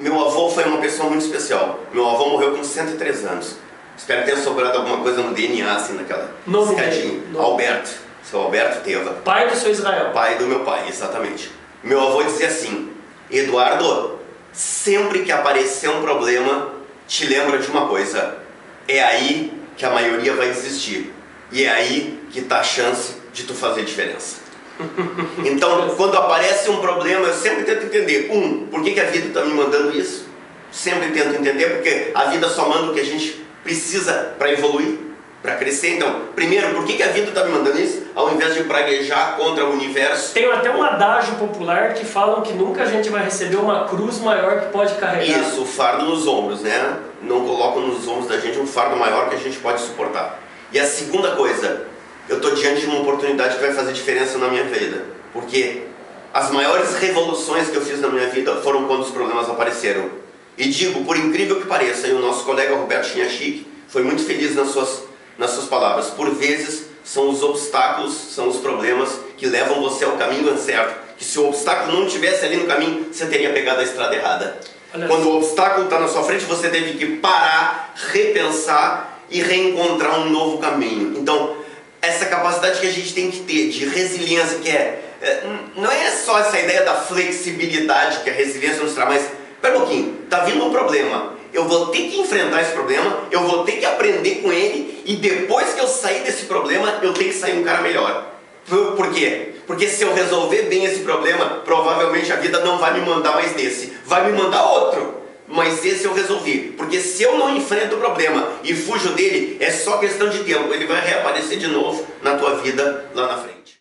Meu avô foi uma pessoa muito especial. Meu avô morreu com 103 anos. Espero que tenha sobrado alguma coisa no DNA, assim, naquela Nome escadinha. nome. Alberto. Seu Alberto Teva. Pai do seu Israel. Pai do meu pai, exatamente. Meu avô dizia assim: Eduardo, sempre que aparecer um problema, te lembra de uma coisa. É aí que a maioria vai desistir. E é aí que tá a chance de tu fazer diferença. Então, quando aparece um problema, eu sempre tento entender: um, por que, que a vida está me mandando isso? Sempre tento entender, porque a vida só manda o que a gente precisa para evoluir, para crescer. Então, primeiro, por que, que a vida está me mandando isso? Ao invés de praguejar contra o universo, Tem até um adágio popular que falam que nunca a gente vai receber uma cruz maior que pode carregar. Isso, o fardo nos ombros, né? Não colocam nos ombros da gente um fardo maior que a gente pode suportar. E a segunda coisa, eu estou diante de uma oportunidade que vai fazer diferença na minha vida. Porque as maiores revoluções que eu fiz na minha vida foram quando os problemas apareceram. E digo, por incrível que pareça, e o nosso colega Roberto Chinhachique foi muito feliz nas suas, nas suas palavras. Por vezes, são os obstáculos, são os problemas que levam você ao caminho certo. Que se o obstáculo não estivesse ali no caminho, você teria pegado a estrada errada. Olha Quando o obstáculo está na sua frente, você teve que parar, repensar e reencontrar um novo caminho. Então, que a gente tem que ter de resiliência, que é, é, não é só essa ideia da flexibilidade que a resiliência nos traz, mas, pera um pouquinho, tá vindo um problema, eu vou ter que enfrentar esse problema, eu vou ter que aprender com ele, e depois que eu sair desse problema, eu tenho que sair um cara melhor. Por por quê? Porque se eu resolver bem esse problema, provavelmente a vida não vai me mandar mais desse, vai me mandar outro. Mas esse eu resolvi, porque se eu não enfrento o problema e fujo dele, é só questão de tempo, ele vai reaparecer de novo na tua vida lá na frente.